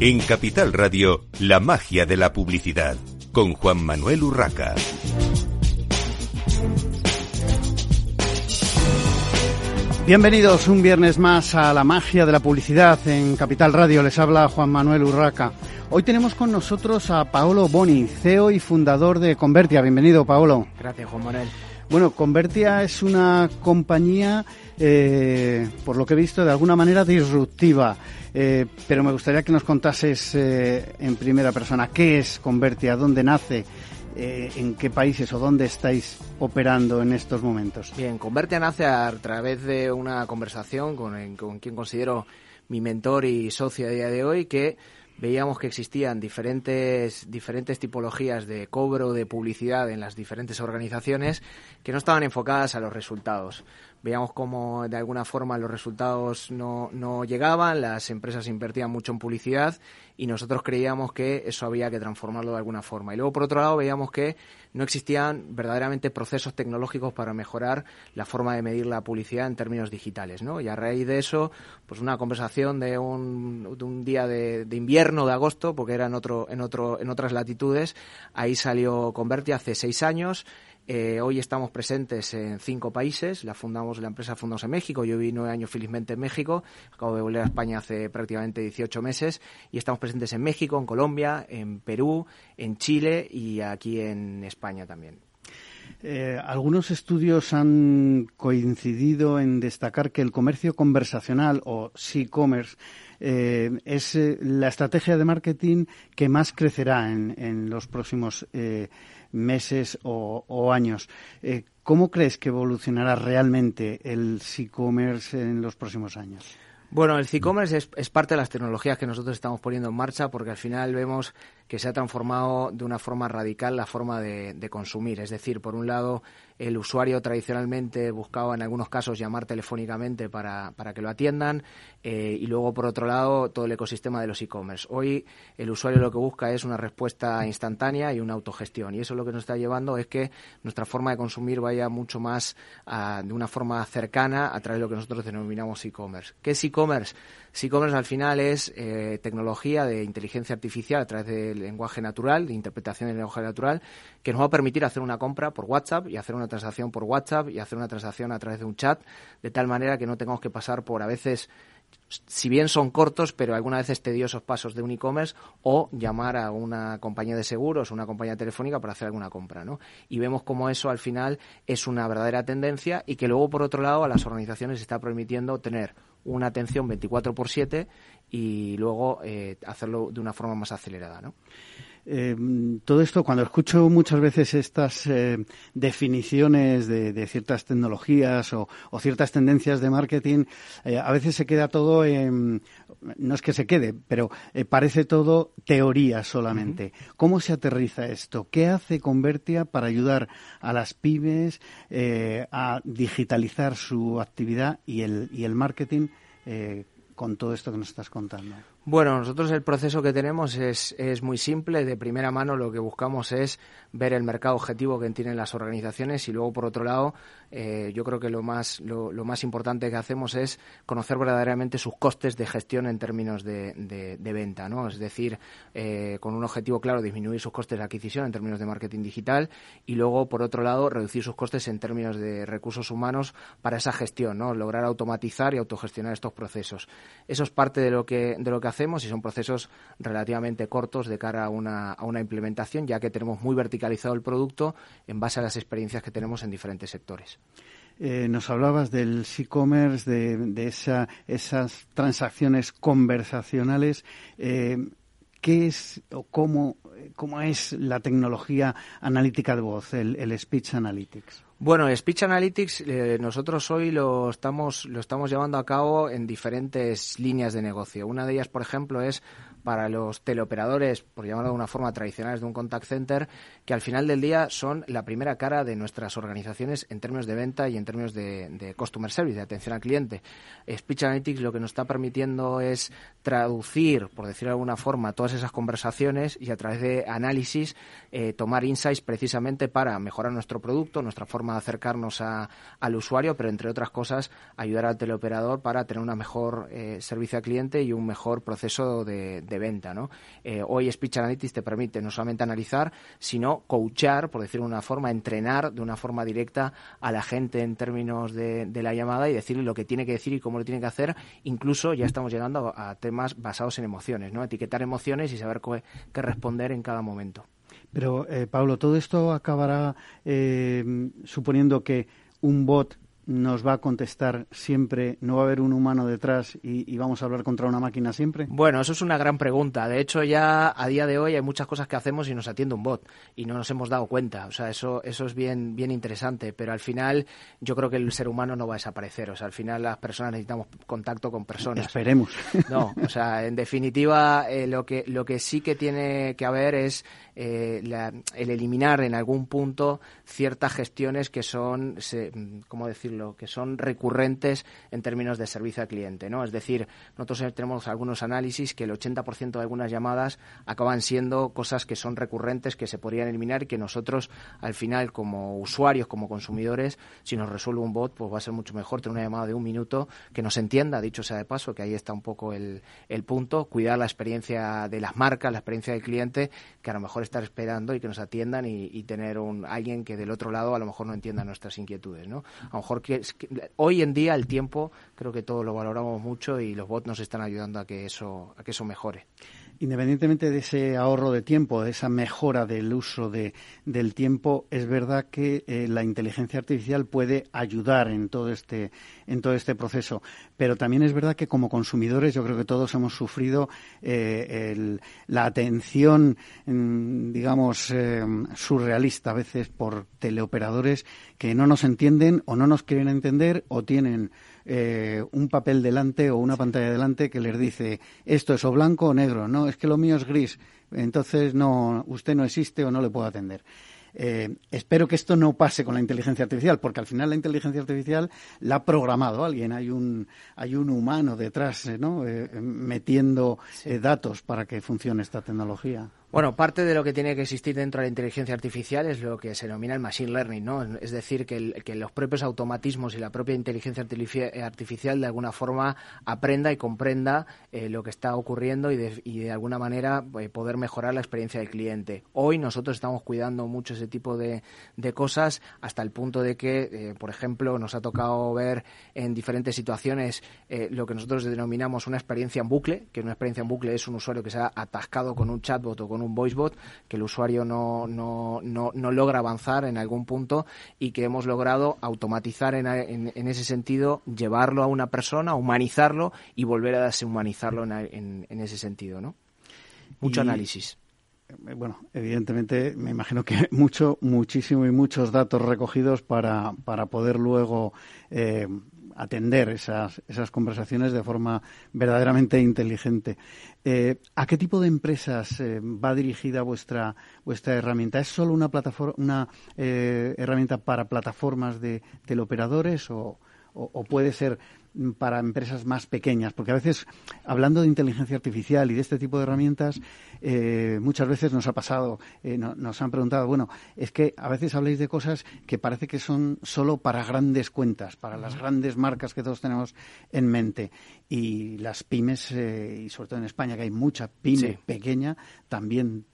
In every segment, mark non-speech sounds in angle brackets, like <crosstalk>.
En Capital Radio, la magia de la publicidad, con Juan Manuel Urraca. Bienvenidos un viernes más a la magia de la publicidad en Capital Radio. Les habla Juan Manuel Urraca. Hoy tenemos con nosotros a Paolo Boni, CEO y fundador de Convertia. Bienvenido, Paolo. Gracias, Juan Manuel. Bueno, Convertia es una compañía, eh, por lo que he visto, de alguna manera disruptiva. Eh, pero me gustaría que nos contases eh, en primera persona qué es Convertia, dónde nace, en qué países o dónde estáis operando en estos momentos. Bien, Convertia nace a través de una conversación con, con quien considero mi mentor y socio a día de hoy, que veíamos que existían diferentes, diferentes tipologías de cobro de publicidad en las diferentes organizaciones que no estaban enfocadas a los resultados veíamos cómo de alguna forma los resultados no, no llegaban, las empresas invertían mucho en publicidad y nosotros creíamos que eso había que transformarlo de alguna forma. Y luego, por otro lado, veíamos que no existían verdaderamente procesos tecnológicos para mejorar la forma de medir la publicidad en términos digitales, ¿no? Y a raíz de eso, pues una conversación de un, de un día de, de invierno, de agosto, porque era en, otro, en, otro, en otras latitudes, ahí salió Converti hace seis años, eh, hoy estamos presentes en cinco países. La fundamos, la empresa fundamos en México. Yo viví nueve años felizmente en México. Acabo de volver a España hace prácticamente 18 meses y estamos presentes en México, en Colombia, en Perú, en Chile y aquí en España también. Eh, algunos estudios han coincidido en destacar que el comercio conversacional o e-commerce eh, es la estrategia de marketing que más crecerá en, en los próximos eh, meses o, años. Eh, ¿Cómo crees que evolucionará realmente el e-commerce en los próximos años? Bueno, el e-commerce es, parte de las tecnologías que nosotros estamos poniendo en marcha porque al final vemos que se ha transformado de una forma radical la forma de, de consumir. Es decir, por un lado, el usuario tradicionalmente buscaba en algunos casos llamar telefónicamente para, para que lo atiendan eh, y luego por otro lado todo el ecosistema de los e-commerce. Hoy el usuario lo que busca es una respuesta instantánea y una autogestión y eso lo que nos está llevando es que nuestra forma de consumir vaya mucho más de una forma cercana a través de lo que nosotros denominamos e-commerce. ¿Qué es e-commerce? E-commerce al final es eh, tecnología de inteligencia artificial a través lenguaje natural, de interpretación del lenguaje natural, que nos va a permitir hacer una compra por WhatsApp y hacer una transacción por WhatsApp y hacer una transacción a través de un chat, de tal manera que no tengamos que pasar por a veces si bien son cortos, pero algunas veces tediosos pasos de un e-commerce o llamar a una compañía de seguros o una compañía telefónica para hacer alguna compra, ¿no? Y vemos cómo eso al final es una verdadera tendencia y que luego, por otro lado, a las organizaciones está permitiendo tener una atención 24 por 7 y luego eh, hacerlo de una forma más acelerada, ¿no? Eh, todo esto, cuando escucho muchas veces estas eh, definiciones de, ciertas tecnologías o, ciertas tendencias de marketing, eh, a veces se queda todo en, no es que se quede, pero parece todo teoría solamente. ¿Cómo se aterriza esto? ¿Qué hace Convertia para ayudar a las pymes a digitalizar su actividad y el, y el marketing con todo esto que nos estás contando? Bueno, nosotros el proceso que tenemos es, es muy simple. De primera mano lo que buscamos es ver el mercado objetivo que tienen las organizaciones y luego, por otro lado, eh, yo creo que lo más, lo, más importante que hacemos es conocer verdaderamente sus costes de gestión en términos de, de, venta, ¿no? Es decir, eh, con un objetivo claro, disminuir sus costes de adquisición en términos de marketing digital y luego, por otro lado, reducir sus costes en términos de recursos humanos para esa gestión, ¿no? Lograr automatizar y autogestionar estos procesos. Eso es parte de lo que, de lo que hacemos hacemos y son procesos relativamente cortos de cara a una, a una implementación, ya que tenemos muy verticalizado el producto en base a las experiencias que tenemos en diferentes sectores. Eh, nos hablabas del e-commerce, de, de esa, esas transacciones conversacionales. Eh, ¿Qué es o cómo, cómo, es la tecnología analítica de voz, el, el Speech Analytics? Bueno, Speech Analytics eh, nosotros hoy lo estamos, lo estamos llevando a cabo en diferentes líneas de negocio. Una de ellas, por ejemplo, es para los teleoperadores, por llamarlo de una forma tradicional, de un contact center, que al final del día son la primera cara de nuestras organizaciones en términos de venta y en términos de, customer service, de atención al cliente. Speech Analytics lo que nos está permitiendo es traducir, por decirlo de alguna forma, todas esas conversaciones y a través de análisis eh, tomar insights precisamente para mejorar nuestro producto, nuestra forma de acercarnos al usuario, pero entre otras cosas ayudar al teleoperador para tener una mejor eh, servicio al cliente y un mejor proceso de, venta. Eh, hoy Speech Analytics te permite no solamente analizar, sino coachar, por decirlo de una forma, entrenar de una forma directa a la gente en términos de, la llamada y decirle lo que tiene que decir y cómo lo tiene que hacer. Incluso ya estamos llegando a, temas basados en emociones, ¿no? etiquetar emociones y saber qué, responder en cada momento. Pero, eh, Pablo, todo esto acabará eh, suponiendo que un bot nos va a contestar siempre, no va a haber un humano detrás y, vamos a hablar contra una máquina siempre? Bueno, eso es una gran pregunta. De hecho, ya a día de hoy hay muchas cosas que hacemos y nos atiende un bot y no nos hemos dado cuenta. O sea, eso, eso es bien, bien interesante. Pero al final, yo creo que el ser humano no va a desaparecer. O sea, al final las personas necesitamos contacto con personas. Esperemos. No, o sea, en definitiva, eh, lo, que, lo que sí que tiene que haber es eh, el eliminar en algún punto ciertas gestiones que son, ¿cómo decirlo?, que son recurrentes en términos de servicio al cliente, ¿no? Es decir, nosotros tenemos algunos análisis que el 80% de algunas llamadas acaban siendo cosas que son recurrentes, que se podrían eliminar y que nosotros, al final, como usuarios, como consumidores, si nos resuelve un bot, pues va a ser mucho mejor tener una llamada de un minuto que nos entienda, dicho sea de paso, que ahí está un poco el, el punto, cuidar la experiencia de las marcas, la experiencia del cliente, que a lo mejor estar esperando y que nos atiendan y, tener un, alguien que del otro lado a lo mejor no entienda nuestras inquietudes, ¿no? A lo mejor hoy en día el tiempo creo que todo lo valoramos mucho y los bots nos están ayudando a que eso, a que eso mejore. Independientemente de ese ahorro de tiempo, de esa mejora del uso de, del tiempo, es verdad que eh, la inteligencia artificial puede ayudar en todo este en todo este proceso. Pero también es verdad que como consumidores, yo creo que todos hemos sufrido eh, la atención, mm, digamos, eh, surrealista a veces por teleoperadores que no nos entienden o no nos quieren entender o tienen eh, un papel delante o una pantalla delante que les dice esto es o blanco o negro, no, es que lo mío es gris, entonces no, usted no existe o no le puedo atender. Eh, espero que esto no pase con la inteligencia artificial, porque al final la inteligencia artificial la ha programado alguien. Hay un, hay un humano detrás, eh, ¿no? metiendo datos para que funcione esta tecnología. Bueno, parte de lo que tiene que existir dentro de la inteligencia artificial es lo que se denomina el machine learning, ¿no? Es decir, que, los propios automatismos y la propia inteligencia artificial de alguna forma aprenda y comprenda eh, lo que está ocurriendo y de, alguna manera eh, poder mejorar la experiencia del cliente. Hoy nosotros estamos cuidando mucho ese tipo de, cosas hasta el punto de que, eh, por ejemplo, nos ha tocado ver en diferentes situaciones lo que nosotros denominamos una experiencia en bucle, que una experiencia en bucle es un usuario que se ha atascado con un chatbot o con un voicebot que el usuario no, no, no, no, logra avanzar en algún punto y que hemos logrado automatizar en, en, ese sentido, llevarlo a una persona, humanizarlo y volver a deshumanizarlo en, en, ese sentido, ¿no? Mucho análisis eh, bueno, evidentemente me imagino que <laughs> mucho, muchísimo y muchos datos recogidos para, para poder luego eh, atender esas, esas conversaciones de forma verdaderamente inteligente. Eh, ¿A qué tipo de empresas eh, va dirigida vuestra, vuestra herramienta? ¿Es solo una, plataforma, una eh, herramienta para plataformas de teleoperadores o, o puede ser para empresas más pequeñas, porque a veces, hablando de inteligencia artificial y de este tipo de herramientas, eh, muchas veces nos ha pasado, eh, nos han preguntado, bueno, es que a veces habláis de cosas que parece que son solo para grandes cuentas, para las grandes marcas que todos tenemos en mente. Y las pymes, eh, y sobre todo en España, que hay mucha pyme pequeña, también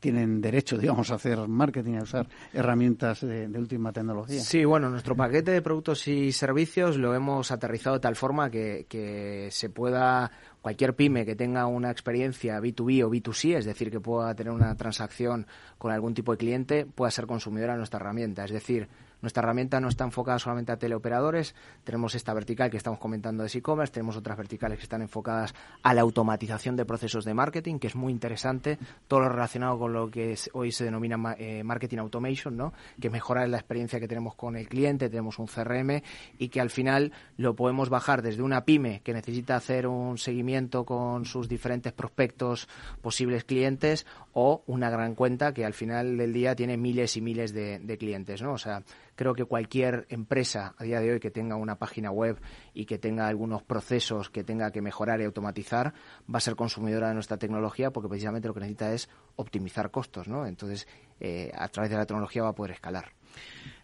tienen derecho, digamos, a hacer marketing, a usar herramientas de, última tecnología. Sí, bueno, nuestro paquete de productos y servicios lo hemos aterrizado de tal forma que, que se pueda cualquier pyme que tenga una experiencia B2B o B2C, es decir, que pueda tener una transacción con algún tipo de cliente, pueda ser consumidora de nuestra herramienta. Es decir, nuestra herramienta no está enfocada solamente a teleoperadores, tenemos esta vertical que estamos comentando de e-commerce, tenemos otras verticales que están enfocadas a la automatización de procesos de marketing, que es muy interesante, todo lo relacionado con lo que hoy se denomina eh, marketing automation, ¿no? que mejora la experiencia que tenemos con el cliente, tenemos un CRM y que al final lo podemos bajar desde una pyme que necesita hacer un seguimiento seguimiento con sus diferentes prospectos, posibles clientes, o una gran cuenta que al final del día tiene miles y miles de, clientes, ¿no? O sea, creo que cualquier empresa a día de hoy que tenga una página web y que tenga algunos procesos que tenga que mejorar y automatizar va a ser consumidora de nuestra tecnología porque precisamente lo que necesita es optimizar costos, ¿no? Entonces, eh, a través de la tecnología va a poder escalar.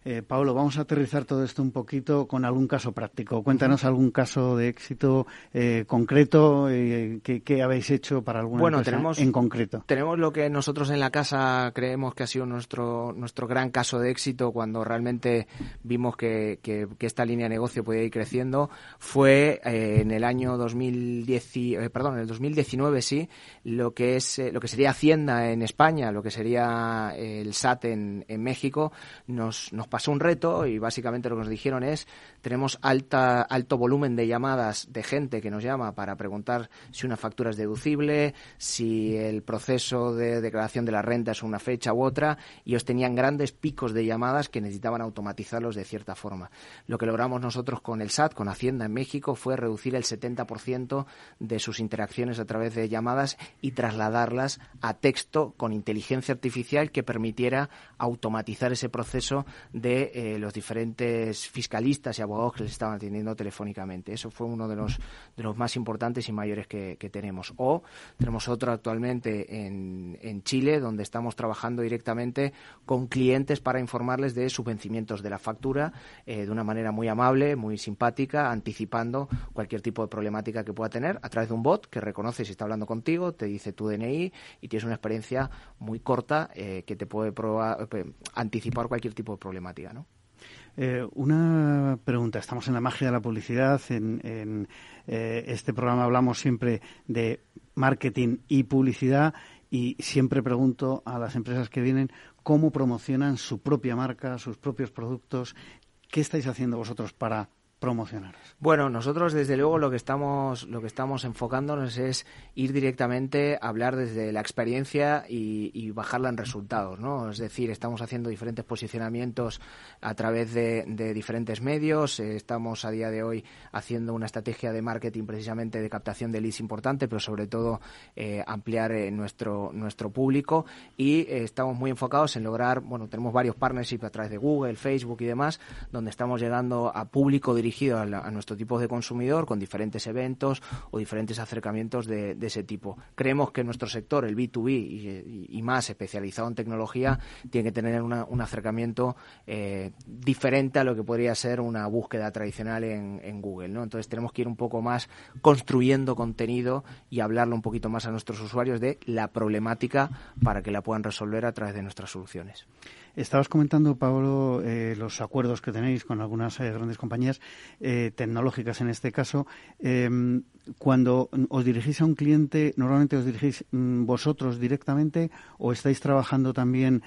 Eh, Pablo, vamos a aterrizar todo esto un poquito con algún caso práctico. Cuéntanos algún caso de éxito eh, concreto eh, que, habéis hecho para alguna bueno, empresa tenemos, en concreto. Tenemos lo que nosotros en la casa creemos que ha sido nuestro, nuestro gran caso de éxito cuando realmente vimos que, que, esta línea de negocio podía ir creciendo. Fue eh, en el año 2010, eh, perdón, en el 2019 sí, lo que es lo que sería Hacienda en España, lo que sería el SAT en, en México, nos, nos pasó un reto y básicamente lo que nos dijeron es tenemos alta, alto volumen de llamadas de gente que nos llama para preguntar si una factura es deducible, si el proceso de declaración de la renta es una fecha u otra, y os tenían grandes picos de llamadas que necesitaban automatizarlos de cierta forma. Lo que logramos nosotros con el SAT, con Hacienda en México, fue reducir el 70% de sus interacciones a través de llamadas y trasladarlas a texto con inteligencia artificial que permitiera automatizar ese proceso de eh, los diferentes fiscalistas y abogados que les estaban atendiendo telefónicamente. Eso fue uno de los, de los más importantes y mayores que, tenemos. O tenemos otro actualmente en, en, Chile, donde estamos trabajando directamente con clientes para informarles de sus vencimientos de la factura eh, de una manera muy amable, muy simpática, anticipando cualquier tipo de problemática que pueda tener a través de un bot que reconoce si está hablando contigo, te dice tu DNI y tienes una experiencia muy corta eh, que te puede probar, anticipar cualquier tipo de Eh, una pregunta. Estamos en la magia de la publicidad. En, eh, este programa hablamos siempre de marketing y publicidad y siempre pregunto a las empresas que vienen cómo promocionan su propia marca, sus propios productos. ¿Qué estáis haciendo vosotros para promocionar? Bueno, nosotros desde luego lo que estamos lo que estamos enfocándonos es ir directamente a hablar desde la experiencia y, bajarla en resultados, ¿no? Es decir, estamos haciendo diferentes posicionamientos a través de, diferentes medios, eh, estamos a día de hoy haciendo una estrategia de marketing precisamente de captación de leads importante, pero sobre todo eh, ampliar eh, nuestro nuestro público y estamos muy enfocados en lograr, bueno, tenemos varios partnerships a través de Google, Facebook y demás, donde estamos llegando a público dirigido dirigido a, nuestro tipo de consumidor con diferentes eventos o diferentes acercamientos de, ese tipo. Creemos que nuestro sector, el B2B y, más especializado en tecnología, tiene que tener un acercamiento eh, diferente a lo que podría ser una búsqueda tradicional en, Google. Entonces tenemos que ir un poco más construyendo contenido y hablarlo un poquito más a nuestros usuarios de la problemática para que la puedan resolver a través de nuestras soluciones. Estabas comentando, Pablo, eh, los acuerdos que tenéis con algunas eh, grandes compañías eh, tecnológicas en este caso. Em, cuando os dirigís a un cliente, ¿normalmente os dirigís mm, vosotros directamente o estáis trabajando también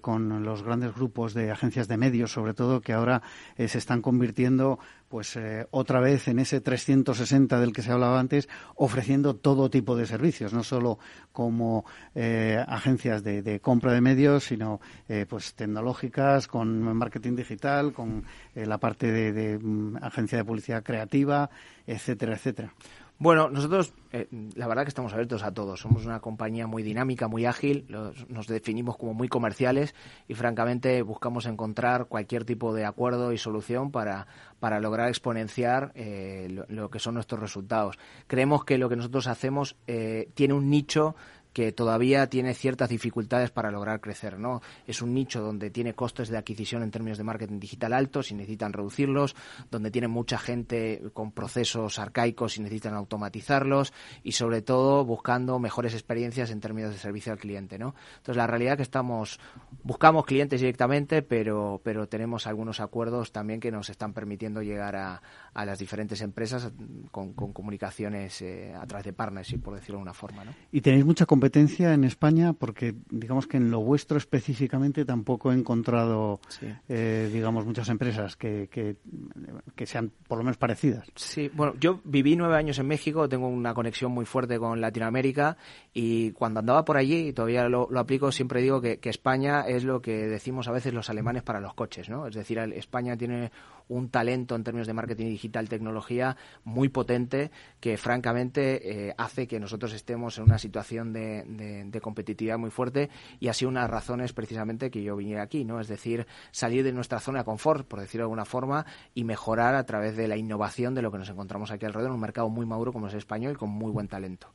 con los grandes grupos de agencias de medios, sobre todo, que ahora se están convirtiendo pues eh, otra vez en ese 360 del que se hablaba antes, ofreciendo todo tipo de servicios, no solo como eh, agencias de, compra de medios, sino eh, pues tecnológicas, con marketing digital, con la parte de mm, agencia de publicidad creativa, etcétera, etcétera. Bueno, nosotros eh, la verdad que estamos abiertos a todos. Somos una compañía muy dinámica, muy ágil, nos definimos como muy comerciales y francamente buscamos encontrar cualquier tipo de acuerdo y solución para, para lograr exponenciar eh, lo, que son nuestros resultados. Creemos que lo que nosotros hacemos eh, tiene un nicho que todavía tiene ciertas dificultades para lograr crecer, ¿no? Es un nicho donde tiene costes de adquisición en términos de marketing digital altos y necesitan reducirlos, donde tiene mucha gente con procesos arcaicos y necesitan automatizarlos y sobre todo buscando mejores experiencias en términos de servicio al cliente, ¿no? Entonces la realidad es que estamos buscamos clientes directamente, pero pero tenemos algunos acuerdos también que nos están permitiendo llegar a, a las diferentes empresas con, comunicaciones eh, a través de partnership, por decirlo de una forma, ¿no? Y tenéis mucha competencia en España? Porque digamos que en lo vuestro específicamente tampoco he encontrado, eh, digamos, muchas empresas que, que, sean por lo menos parecidas. Sí, bueno, yo viví nueve años en México, tengo una conexión muy fuerte con Latinoamérica y cuando andaba por allí, y todavía lo, aplico, siempre digo que, que España es lo que decimos a veces los alemanes para los coches, ¿no? Es decir, España tiene un talento en términos de marketing digital, tecnología muy potente que francamente eh, hace que nosotros estemos en una situación de, competitividad muy fuerte y ha sido una de las razones precisamente que yo viniera aquí, ¿no? Es decir, salir de nuestra zona de confort, por decirlo de alguna forma, y mejorar a través de la innovación de lo que nos encontramos aquí alrededor en un mercado muy maduro como es el español y con muy buen talento.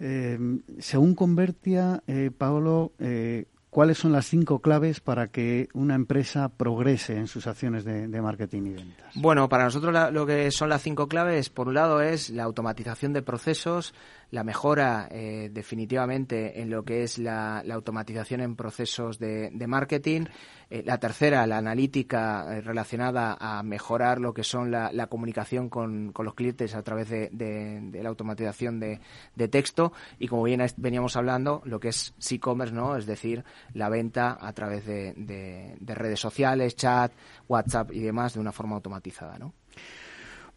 Eh, según Convertia, eh, Paolo, eh, ¿Cuáles son las cinco claves para que una empresa progrese en sus acciones de, marketing y ventas? Bueno, para nosotros lo que son las cinco claves, por un lado, es la automatización de procesos, la mejora eh, definitivamente en lo que es la, automatización en procesos de, marketing. Eh, la tercera, la analítica eh, relacionada a mejorar lo que son la, comunicación con, los clientes a través de, la automatización de, texto. Y como bien veníamos hablando, lo que es e-commerce, ¿no? Es decir, la venta a través de, redes sociales, chat, WhatsApp y demás de una forma automatizada, ¿no?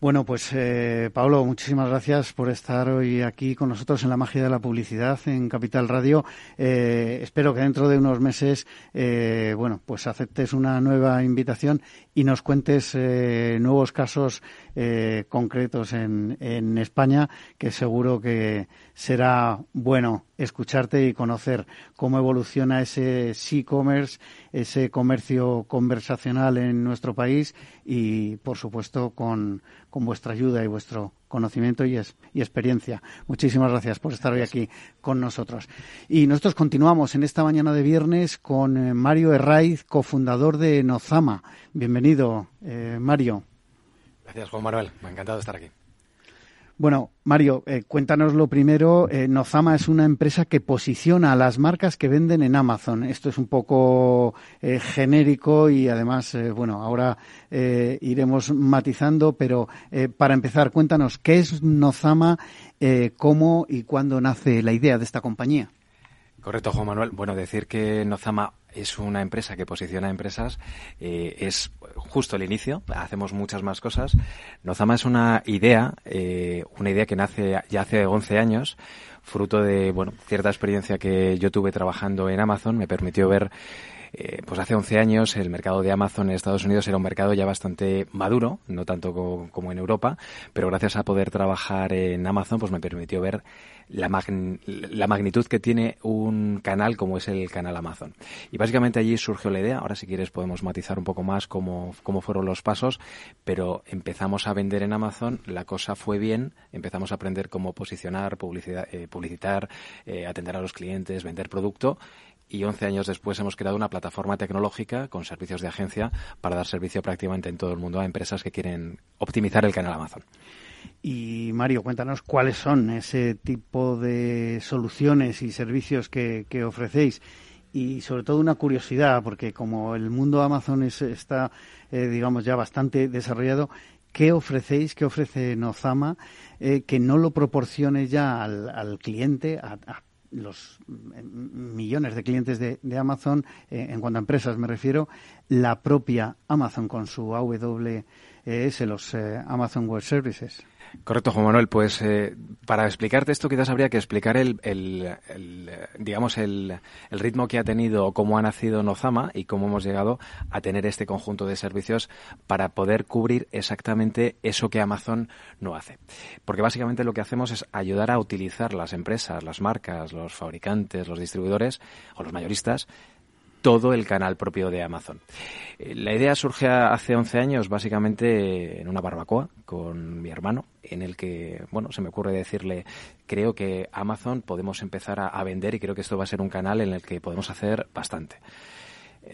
Bueno, pues eh, Pablo, muchísimas gracias por estar hoy aquí con nosotros en la magia de la publicidad en Capital Radio. Eh, espero que dentro de unos meses, eh, bueno, pues aceptes una nueva invitación y nos cuentes eh, nuevos casos eh, concretos en, en España, que seguro que será bueno escucharte y conocer cómo evoluciona ese e-commerce, ese comercio conversacional en nuestro país y, por supuesto, con, con vuestra ayuda y vuestro conocimiento y, y, experiencia. Muchísimas gracias por estar hoy aquí con nosotros. Y nosotros continuamos en esta mañana de viernes con eh, Mario Herraiz, cofundador de Nozama. Bienvenido, eh, Mario. Gracias, Juan Manuel. Me ha encantado estar aquí. Bueno, Mario, eh, cuéntanos lo primero. Eh, Nozama es una empresa que posiciona a las marcas que venden en Amazon. Esto es un poco eh, genérico y además, bueno, ahora iremos matizando, pero para empezar, cuéntanos qué es Nozama, cómo y cuándo nace la idea de esta compañía. Correcto, Juan Manuel. Bueno, decir que Nozama es una empresa que posiciona empresas, eh, es justo el inicio, hacemos muchas más cosas. Nozama es una idea, eh, una idea que nace ya hace 11 años, fruto de, bueno, cierta experiencia que yo tuve trabajando en Amazon, me permitió ver eh, pues hace 11 años el mercado de Amazon en Estados Unidos era un mercado ya bastante maduro, no tanto como, en Europa, pero gracias a poder trabajar en Amazon, pues me permitió ver la, la magnitud que tiene un canal como es el canal Amazon. Y básicamente allí surgió la idea, ahora si quieres podemos matizar un poco más cómo, cómo fueron los pasos, pero empezamos a vender en Amazon, la cosa fue bien, empezamos a aprender cómo posicionar, publicidad, eh, publicitar, eh, atender a los clientes, vender producto y 11 años después hemos creado una plataforma tecnológica con servicios de agencia para dar servicio prácticamente en todo el mundo a empresas que quieren optimizar el canal Amazon. Y Mario, cuéntanos cuáles son ese tipo de soluciones y servicios que, ofrecéis. Y sobre todo una curiosidad, porque como el mundo Amazon está, eh, digamos, ya bastante desarrollado, ¿qué ofrecéis, qué ofrece Nozama eh, que no lo proporcione ya al, cliente, a, los millones de clientes de, Amazon, eh, en cuanto a empresas me refiero, la propia Amazon con su AWS, los eh, Amazon Web Services. Correcto, Juan Manuel. Pues eh, para explicarte esto quizás habría que explicar el, el, digamos el, el, ritmo que ha tenido, cómo ha nacido Nozama y cómo hemos llegado a tener este conjunto de servicios para poder cubrir exactamente eso que Amazon no hace. Porque básicamente lo que hacemos es ayudar a utilizar las empresas, las marcas, los fabricantes, los distribuidores o los mayoristas todo el canal propio de Amazon. Eh, la idea surge hace 11 años básicamente en una barbacoa con mi hermano, en el que, bueno, se me ocurre decirle, creo que Amazon podemos empezar a, vender y creo que esto va a ser un canal en el que podemos hacer bastante.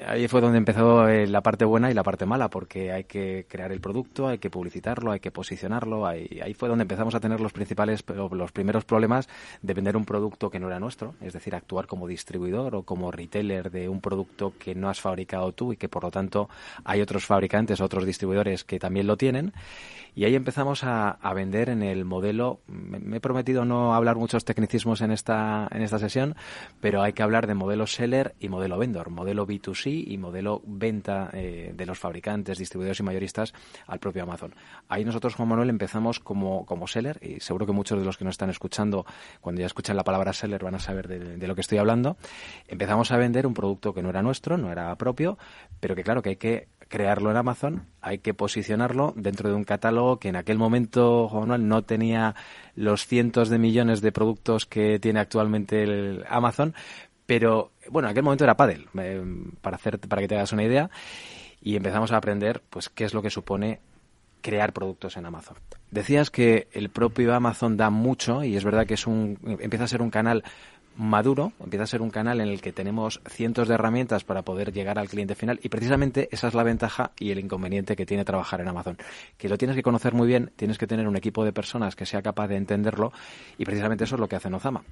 Ahí fue donde empezó eh, la parte buena y la parte mala, porque hay que crear el producto, hay que publicitarlo, hay que posicionarlo. Ahí, fue donde empezamos a tener los principales, los primeros problemas de vender un producto que no era nuestro, es decir, actuar como distribuidor o como retailer de un producto que no has fabricado tú y que por lo tanto hay otros fabricantes, otros distribuidores que también lo tienen. Y ahí empezamos a, vender en el modelo. Me, he prometido no hablar muchos tecnicismos en esta, en esta sesión, pero hay que hablar de modelo seller y modelo vendor, modelo B2C y modelo venta eh, de los fabricantes, distribuidores y mayoristas al propio Amazon. Ahí nosotros, Juan Manuel, empezamos como, como seller y seguro que muchos de los que nos están escuchando, cuando ya escuchan la palabra seller, van a saber de, de lo que estoy hablando. Empezamos a vender un producto que no era nuestro, no era propio, pero que claro que hay que crearlo en Amazon, hay que posicionarlo dentro de un catálogo que en aquel momento, Juan Manuel, no tenía los cientos de millones de productos que tiene actualmente el Amazon, pero bueno, en aquel momento era Paddle, eh, para, hacer, para que te hagas una idea, y empezamos a aprender pues qué es lo que supone crear productos en Amazon. Decías que el propio Amazon da mucho y es verdad que es un empieza a ser un canal maduro, empieza a ser un canal en el que tenemos cientos de herramientas para poder llegar al cliente final y precisamente esa es la ventaja y el inconveniente que tiene trabajar en Amazon, que lo tienes que conocer muy bien, tienes que tener un equipo de personas que sea capaz de entenderlo y precisamente eso es lo que hace Nozama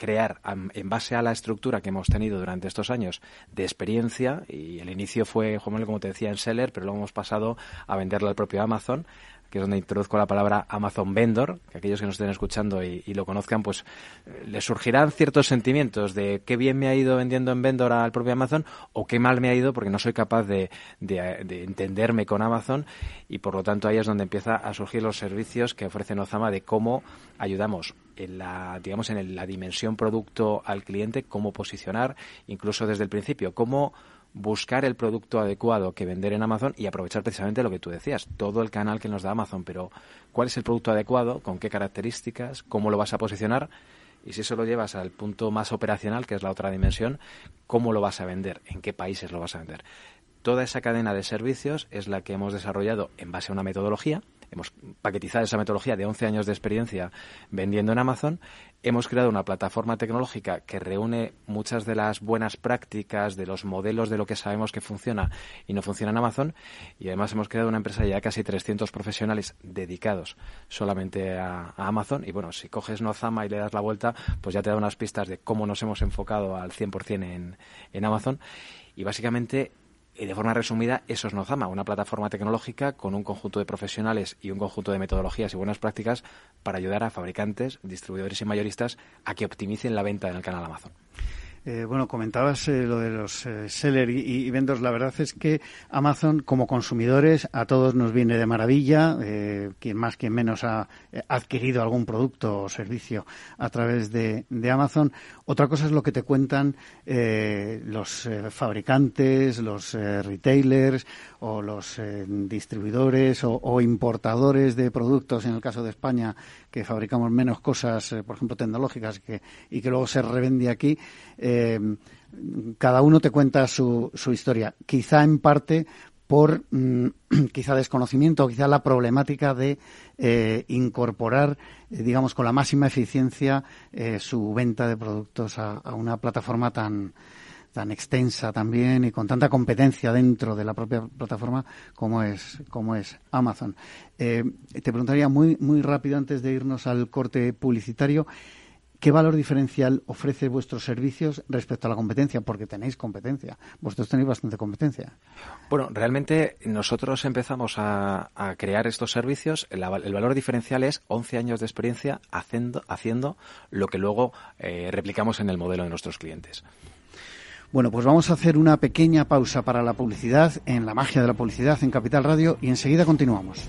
crear en base a la estructura que hemos tenido durante estos años de experiencia y el inicio fue, como te decía, en Seller, pero luego hemos pasado a venderlo al propio Amazon que es donde introduzco la palabra Amazon Vendor, que aquellos que nos estén escuchando y, lo conozcan, pues eh, les surgirán ciertos sentimientos de qué bien me ha ido vendiendo en Vendor al propio Amazon o qué mal me ha ido porque no soy capaz de, entenderme con Amazon y por lo tanto ahí es donde empieza a surgir los servicios que ofrece Nozama de cómo ayudamos en la, digamos, en la dimensión producto al cliente, cómo posicionar, incluso desde el principio, cómo buscar el producto adecuado que vender en Amazon y aprovechar precisamente lo que tú decías, todo el canal que nos da Amazon, pero ¿cuál es el producto adecuado? ¿Con qué características? ¿Cómo lo vas a posicionar? Y si eso lo llevas al punto más operacional, que es la otra dimensión, ¿cómo lo vas a vender? ¿En qué países lo vas a vender? Toda esa cadena de servicios es la que hemos desarrollado en base a una metodología. Hemos paquetizado esa metodología de 11 años de experiencia vendiendo en Amazon hemos creado una plataforma tecnológica que reúne muchas de las buenas prácticas, de los modelos de lo que sabemos que funciona y no funciona en Amazon. Y además hemos creado una empresa ya casi 300 profesionales dedicados solamente a, Amazon. Y bueno, si coges Nozama y le das la vuelta, pues ya te da unas pistas de cómo nos hemos enfocado al 100% en, en Amazon. Y básicamente y de forma resumida, eso es Nozama, una plataforma tecnológica con un conjunto de profesionales y un conjunto de metodologías y buenas prácticas para ayudar a fabricantes, distribuidores y mayoristas a que optimicen la venta en el canal Amazon. Eh, bueno, comentabas eh, lo de los eh, seller y, y, vendors. La verdad es que Amazon, como consumidores, a todos nos viene de maravilla. quien más, quien menos ha adquirido algún producto o servicio a través de, Amazon. Otra cosa es lo que te cuentan los fabricantes, los retailers o los distribuidores o, importadores de productos, en el caso de España, que fabricamos menos cosas, por ejemplo, tecnológicas que, y que luego se revende aquí. Eh, cada uno te cuenta su, su historia, quizá en parte por mm, <clears throat> quizá desconocimiento, quizá la problemática de eh, incorporar, eh, digamos, con la máxima eficiencia su venta de productos a, una plataforma tan, tan extensa también y con tanta competencia dentro de la propia plataforma como es como es Amazon. te preguntaría muy muy rápido antes de irnos al corte publicitario ¿Qué valor diferencial ofrece vuestros servicios respecto a la competencia? Porque tenéis competencia. Vosotros tenéis bastante competencia. Bueno, realmente nosotros empezamos a, crear estos servicios. El, valor diferencial es 11 años de experiencia haciendo, haciendo lo que luego eh, replicamos en el modelo de nuestros clientes. Bueno, pues vamos a hacer una pequeña pausa para la publicidad en la magia de la publicidad en Capital Radio y enseguida continuamos.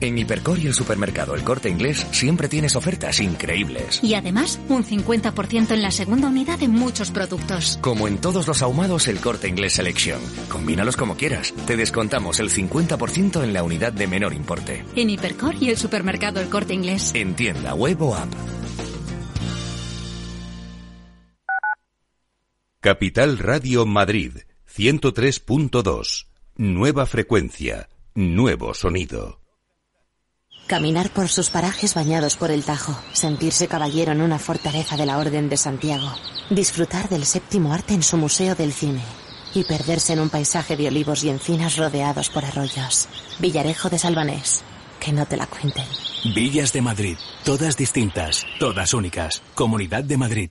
En Hipercor y el supermercado El Corte Inglés siempre tienes ofertas increíbles. Y además, un 50% en la segunda unidad de muchos productos. Como en todos los ahumados El Corte Inglés Selección. Combínalos como quieras. Te descontamos el 50% en la unidad de menor importe. En Hipercor y el supermercado El Corte Inglés. En tienda web o app. Capital Radio Madrid 103.2. Nueva frecuencia, nuevo sonido. Caminar por sus parajes bañados por el Tajo, sentirse caballero en una fortaleza de la Orden de Santiago, disfrutar del séptimo arte en su Museo del Cine y perderse en un paisaje de olivos y encinas rodeados por arroyos. Villarejo de Salvanés, que no te la cuenten. Villas de Madrid, todas distintas, todas únicas. Comunidad de Madrid.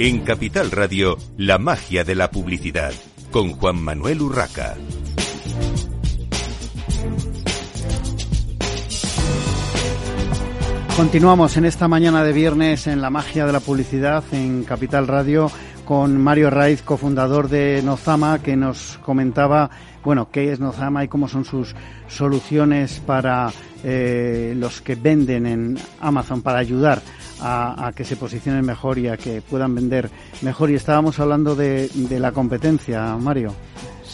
En Capital Radio, la magia de la publicidad, con Juan Manuel Urraca. Continuamos en esta mañana de viernes en la magia de la publicidad en Capital Radio con Mario Raiz, cofundador de Nozama, que nos comentaba, bueno, qué es Nozama y cómo son sus soluciones para eh, los que venden en Amazon, para ayudar a, que se posicionen mejor y a que puedan vender mejor. Y estábamos hablando de, de la competencia, Mario.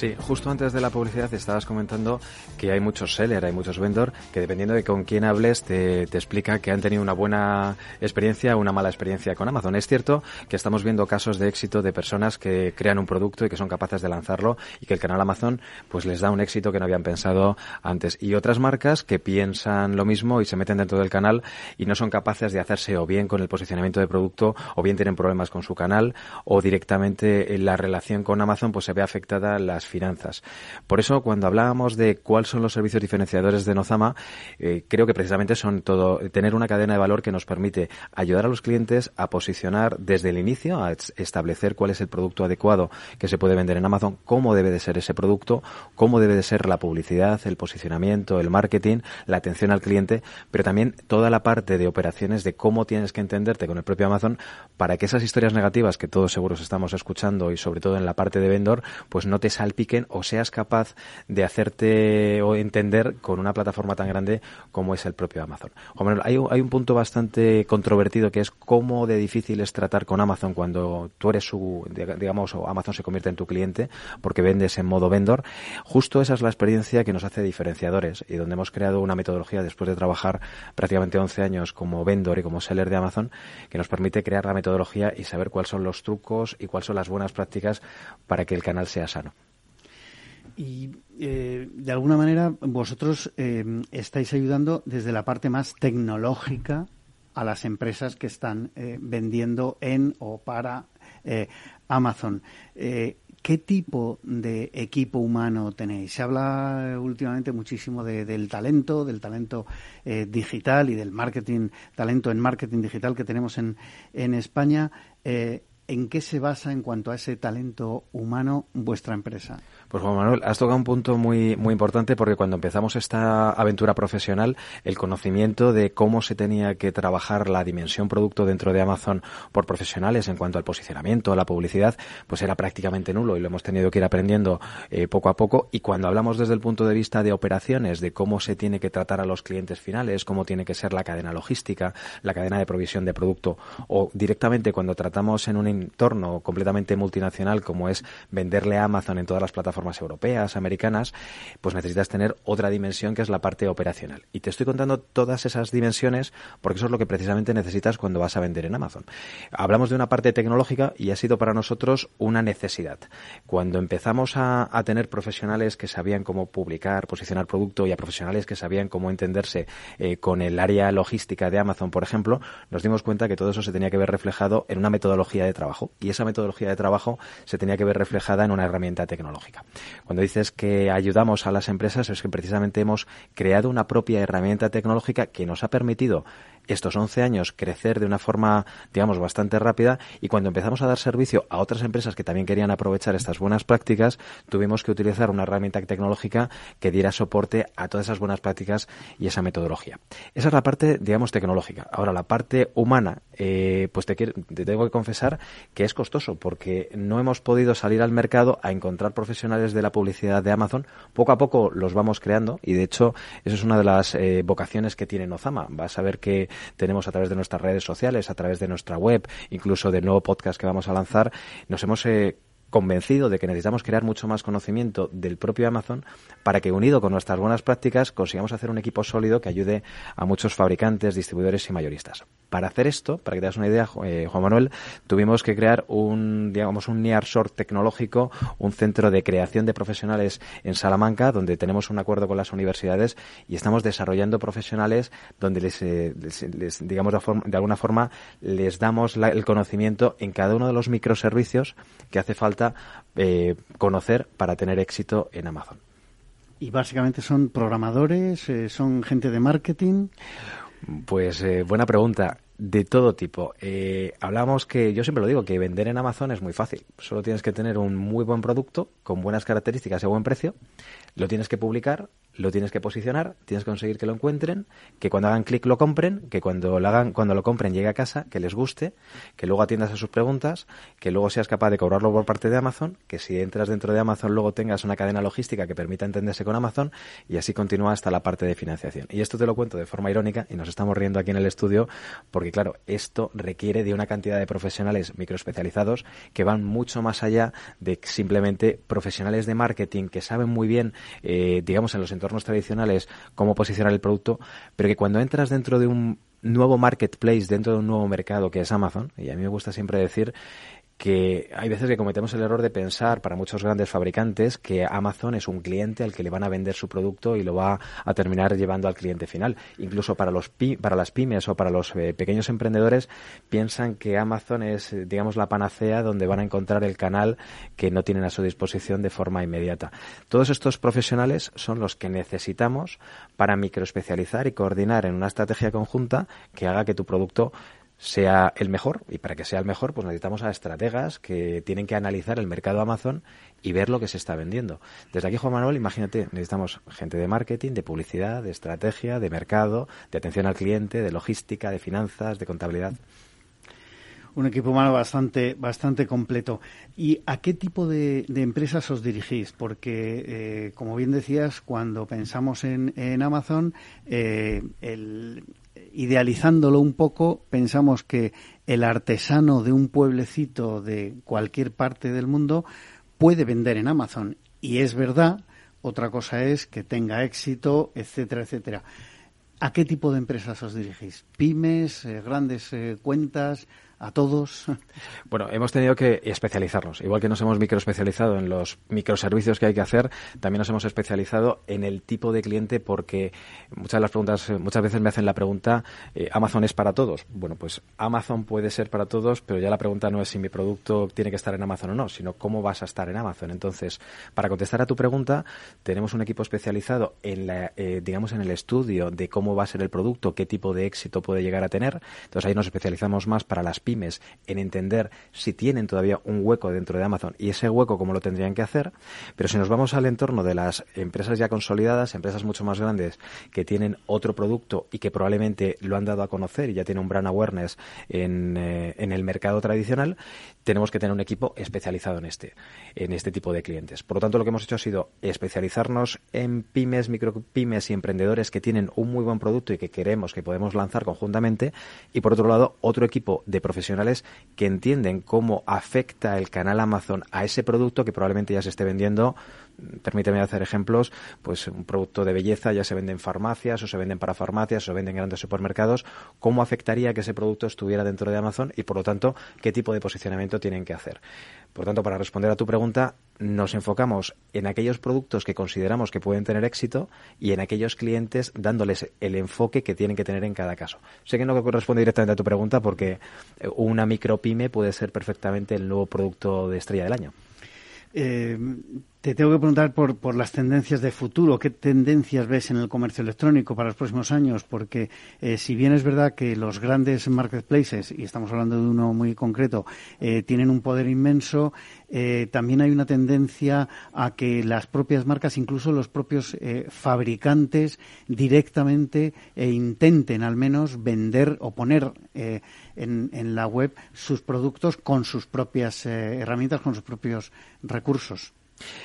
Sí, justo antes de la publicidad estabas comentando que hay muchos seller, hay muchos vendor que dependiendo de con quién hables te, te explica que han tenido una buena experiencia o una mala experiencia con Amazon. Es cierto que estamos viendo casos de éxito de personas que crean un producto y que son capaces de lanzarlo y que el canal Amazon pues les da un éxito que no habían pensado antes. Y otras marcas que piensan lo mismo y se meten dentro del canal y no son capaces de hacerse o bien con el posicionamiento de producto o bien tienen problemas con su canal o directamente en la relación con Amazon pues se ve afectada las finanzas. Por eso, cuando hablábamos de cuáles son los servicios diferenciadores de Nozama, eh, creo que precisamente son todo tener una cadena de valor que nos permite ayudar a los clientes a posicionar desde el inicio, a establecer cuál es el producto adecuado que se puede vender en Amazon, cómo debe de ser ese producto, cómo debe de ser la publicidad, el posicionamiento, el marketing, la atención al cliente, pero también toda la parte de operaciones de cómo tienes que entenderte con el propio Amazon para que esas historias negativas que todos seguros estamos escuchando y sobre todo en la parte de vendor, pues no te salten piquen o seas capaz de hacerte o entender con una plataforma tan grande como es el propio Amazon. hay, hay un punto bastante controvertido que es cómo de difícil es tratar con Amazon cuando tú eres su, digamos, o Amazon se convierte en tu cliente porque vendes en modo vendor. Justo esa es la experiencia que nos hace diferenciadores y donde hemos creado una metodología después de trabajar prácticamente 11 años como vendor y como seller de Amazon que nos permite crear la metodología y saber cuáles son los trucos y cuáles son las buenas prácticas para que el canal sea sano. Y eh, de alguna manera vosotros eh, estáis ayudando desde la parte más tecnológica a las empresas que están eh, vendiendo en o para Amazon. ¿Qué tipo de equipo humano tenéis? Se habla últimamente muchísimo del talento, del talento digital y del marketing, talento en marketing digital que tenemos en, en España. ¿En qué se basa en cuanto a ese talento humano vuestra empresa? Pues Juan Manuel, has tocado un punto muy, muy importante porque cuando empezamos esta aventura profesional, el conocimiento de cómo se tenía que trabajar la dimensión producto dentro de Amazon por profesionales en cuanto al posicionamiento, a la publicidad, pues era prácticamente nulo y lo hemos tenido que ir aprendiendo eh, poco a poco. Y cuando hablamos desde el punto de vista de operaciones, de cómo se tiene que tratar a los clientes finales, cómo tiene que ser la cadena logística, la cadena de provisión de producto, o directamente cuando tratamos en un entorno completamente multinacional como es venderle a Amazon en todas las plataformas plataformas europeas, americanas, pues necesitas tener otra dimensión que es la parte operacional. Y te estoy contando todas esas dimensiones porque eso es lo que precisamente necesitas cuando vas a vender en Amazon. Hablamos de una parte tecnológica y ha sido para nosotros una necesidad. Cuando empezamos a, tener profesionales que sabían cómo publicar, posicionar producto y a profesionales que sabían cómo entenderse eh, con el área logística de Amazon, por ejemplo, nos dimos cuenta que todo eso se tenía que ver reflejado en una metodología de trabajo y esa metodología de trabajo se tenía que ver reflejada en una herramienta tecnológica. Cuando dices que ayudamos a las empresas es que precisamente hemos creado una propia herramienta tecnológica que nos ha permitido estos 11 años crecer de una forma, digamos, bastante rápida y cuando empezamos a dar servicio a otras empresas que también querían aprovechar estas buenas prácticas, tuvimos que utilizar una herramienta tecnológica que diera soporte a todas esas buenas prácticas y esa metodología. Esa es la parte, digamos, tecnológica. Ahora, la parte humana, eh, pues te, te tengo que confesar que es costoso porque no hemos podido salir al mercado a encontrar profesionales de la publicidad de Amazon. Poco a poco los vamos creando y, de hecho, eso es una de las eh, vocaciones que tiene Nozama. Vas a ver que tenemos a través de nuestras redes sociales, a través de nuestra web, incluso del nuevo podcast que vamos a lanzar, nos hemos eh, convencido de que necesitamos crear mucho más conocimiento del propio Amazon para que unido con nuestras buenas prácticas consigamos hacer un equipo sólido que ayude a muchos fabricantes, distribuidores y mayoristas. Para hacer esto, para que te das una idea, eh, Juan Manuel, tuvimos que crear un, digamos, un nearshore tecnológico, un centro de creación de profesionales en Salamanca, donde tenemos un acuerdo con las universidades y estamos desarrollando profesionales donde les, eh, digamos, de, alguna forma les damos el conocimiento en cada uno de los microservicios que hace falta eh, conocer para tener éxito en Amazon. Y básicamente son programadores, eh, son gente de marketing. Pues eh, buena pregunta. De todo tipo. hablamos que, yo siempre lo digo, que vender en Amazon es muy fácil. Solo tienes que tener un muy buen producto, con buenas características y buen precio. Lo tienes que publicar, lo tienes que posicionar, tienes que conseguir que lo encuentren, que cuando hagan clic lo compren, que cuando lo hagan, cuando lo compren llegue a casa, que les guste, que luego atiendas a sus preguntas, que luego seas capaz de cobrarlo por parte de Amazon, que si entras dentro de Amazon luego tengas una cadena logística que permita entenderse con Amazon y así continúa hasta la parte de financiación. Y esto te lo cuento de forma irónica y nos estamos riendo aquí en el estudio porque claro, esto requiere de una cantidad de profesionales microespecializados que van mucho más allá de simplemente profesionales de marketing que saben muy bien, eh, digamos, en los entornos entornos tradicionales cómo posicionar el producto, pero que cuando entras dentro de un nuevo marketplace, dentro de un nuevo mercado que es Amazon, y a mí me gusta siempre decir que hay veces que cometemos el error de pensar para muchos grandes fabricantes que Amazon es un cliente al que le van a vender su producto y lo va a terminar llevando al cliente final. Incluso para los para las pymes o para los eh, pequeños emprendedores piensan que Amazon es eh, digamos la panacea donde van a encontrar el canal que no tienen a su disposición de forma inmediata. Todos estos profesionales son los que necesitamos para microespecializar y coordinar en una estrategia conjunta que haga que tu producto sea el mejor y para que sea el mejor pues necesitamos a estrategas que tienen que analizar el mercado Amazon y ver lo que se está vendiendo. Desde aquí, Juan Manuel, imagínate, necesitamos gente de marketing, de publicidad, de estrategia, de mercado, de atención al cliente, de logística, de finanzas, de contabilidad. Un equipo humano bastante, bastante completo. ¿Y a qué tipo de, empresas os dirigís? Porque, eh, como bien decías, cuando pensamos en, Amazon, eh, el, idealizándolo un poco, pensamos que el artesano de un pueblecito de cualquier parte del mundo puede vender en Amazon. Y es verdad, otra cosa es que tenga éxito, etcétera, etcétera. ¿A qué tipo de empresas os dirigís? ¿Pymes, eh, grandes eh, cuentas? Todos? Bueno, hemos tenido que especializarnos. Igual que nos hemos microespecializado en los microservicios que hay que hacer, también nos hemos especializado en el tipo de cliente porque muchas de las preguntas, muchas veces me hacen la pregunta, eh, ¿Amazon es para todos? Bueno, pues Amazon puede ser para todos, pero ya la pregunta no es si mi producto tiene que estar en Amazon o no, sino cómo vas a estar en Amazon. Entonces, para contestar a tu pregunta, tenemos un equipo especializado en la, eh, digamos, en el estudio de cómo va a ser el producto, qué tipo de éxito puede llegar a tener. Entonces ahí nos especializamos más para las pymes en entender si tienen todavía un hueco dentro de Amazon y ese hueco cómo lo tendrían que hacer. Pero si nos vamos al entorno de las empresas ya consolidadas, empresas mucho más grandes que tienen otro producto y que probablemente lo han dado a conocer y ya tienen un brand awareness en, eh, en el mercado tradicional, tenemos que tener un equipo especializado en este, en este tipo de clientes. Por lo tanto, lo que hemos hecho ha sido especializarnos en pymes, micropymes y emprendedores que tienen un muy buen producto y que queremos que podemos lanzar conjuntamente. Y por otro lado, otro equipo de profesionales que entienden cómo afecta el canal Amazon a ese producto que probablemente ya se esté vendiendo permíteme hacer ejemplos, pues un producto de belleza ya se vende en farmacias o se venden para farmacias o se venden en grandes supermercados, ¿cómo afectaría que ese producto estuviera dentro de Amazon y, por lo tanto, qué tipo de posicionamiento tienen que hacer? Por tanto, para responder a tu pregunta, nos enfocamos en aquellos productos que consideramos que pueden tener éxito y en aquellos clientes dándoles el enfoque que tienen que tener en cada caso. Sé que no corresponde directamente a tu pregunta porque eh, una micropyme puede ser perfectamente el nuevo producto de estrella del año. Eh, te tengo que preguntar por, las tendencias de futuro. ¿Qué tendencias ves en el comercio electrónico para los próximos años? Porque eh, si bien es verdad que los grandes marketplaces, y estamos hablando de uno muy concreto, eh, tienen un poder inmenso, eh, también hay una tendencia a que las propias marcas, incluso los propios fabricantes, directamente intenten al menos vender o poner en, la web sus productos con sus propias herramientas, con sus propios recursos.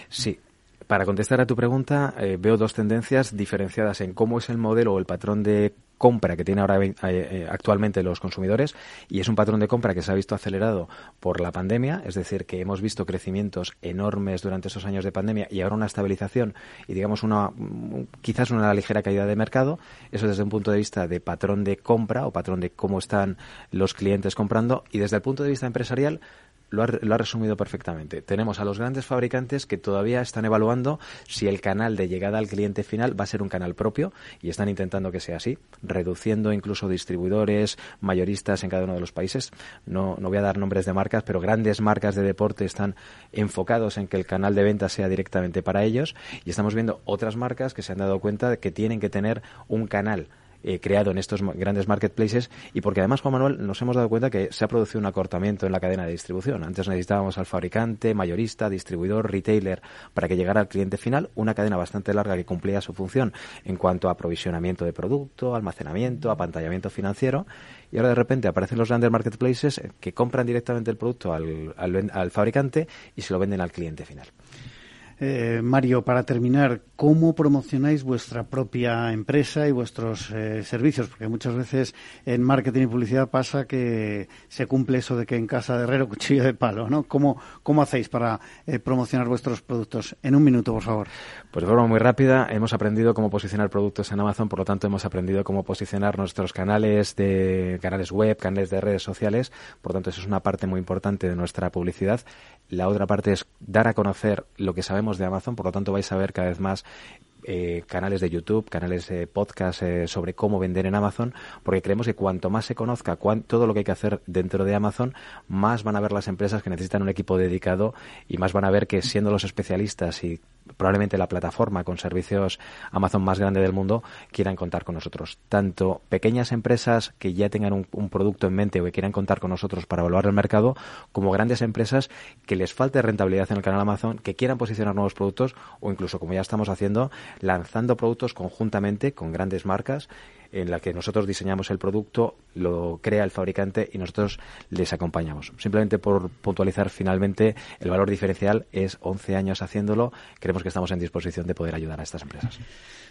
Sí. Para contestar a tu pregunta, eh, veo dos tendencias diferenciadas en cómo es el modelo o el patrón de compra que tiene ahora eh, eh, actualmente los consumidores y es un patrón de compra que se ha visto acelerado por la pandemia, es decir, que hemos visto crecimientos enormes durante esos años de pandemia y ahora una estabilización y digamos una quizás una ligera caída de mercado, eso desde un punto de vista de patrón de compra o patrón de cómo están los clientes comprando y desde el punto de vista empresarial lo ha, resumido perfectamente. Tenemos a los grandes fabricantes que todavía están evaluando si el canal de llegada al cliente final va a ser un canal propio y están intentando que sea así, reduciendo incluso distribuidores, mayoristas en cada uno de los países. No, no voy a dar nombres de marcas, pero grandes marcas de deporte están enfocados en que el canal de venta sea directamente para ellos y estamos viendo otras marcas que se han dado cuenta de que tienen que tener un canal eh, creado en estos grandes marketplaces y porque además, Juan Manuel, nos hemos dado cuenta que se ha producido un acortamiento en la cadena de distribución. Antes necesitábamos al fabricante, mayorista, distribuidor, retailer para que llegara al cliente final, una cadena bastante larga que cumplía su función en cuanto a aprovisionamiento de producto, almacenamiento, apantallamiento financiero y ahora de repente aparecen los grandes marketplaces que compran directamente el producto al, al fabricante y se lo venden al cliente final. Eh, Mario, para terminar, ¿cómo promocionáis vuestra propia empresa y vuestros eh, servicios? Porque muchas veces en marketing y publicidad pasa que se cumple eso de que en casa de herrero <laughs> cuchillo de palo, ¿no? ¿Cómo, cómo hacéis para eh, promocionar vuestros productos? En un minuto, por favor. Pues de forma muy rápida, hemos aprendido cómo posicionar productos en Amazon, por lo tanto hemos aprendido cómo posicionar nuestros canales de canales web, canales de redes sociales, por lo tanto eso es una parte muy importante de nuestra publicidad. La otra parte es dar a conocer lo que sabemos de Amazon, por lo tanto vais a ver cada vez más eh, canales de YouTube, canales de podcast eh, sobre cómo vender en Amazon, porque creemos que cuanto más se conozca todo lo que hay que hacer dentro de Amazon, más van a ver las empresas que necesitan un equipo dedicado y más van a ver que siendo los especialistas y probablemente la plataforma con servicios Amazon más grande del mundo quieran contar con nosotros. Tanto pequeñas empresas que ya tengan un, producto en mente o que quieran contar con nosotros para evaluar el mercado, como grandes empresas que les falte rentabilidad en el canal Amazon, que quieran posicionar nuevos productos o incluso, como ya estamos haciendo, lanzando productos conjuntamente con grandes marcas en la que nosotros diseñamos el producto, lo crea el fabricante y nosotros les acompañamos. Simplemente por puntualizar finalmente, el valor diferencial es 11 años haciéndolo. Creemos que estamos en disposición de poder ayudar a estas empresas.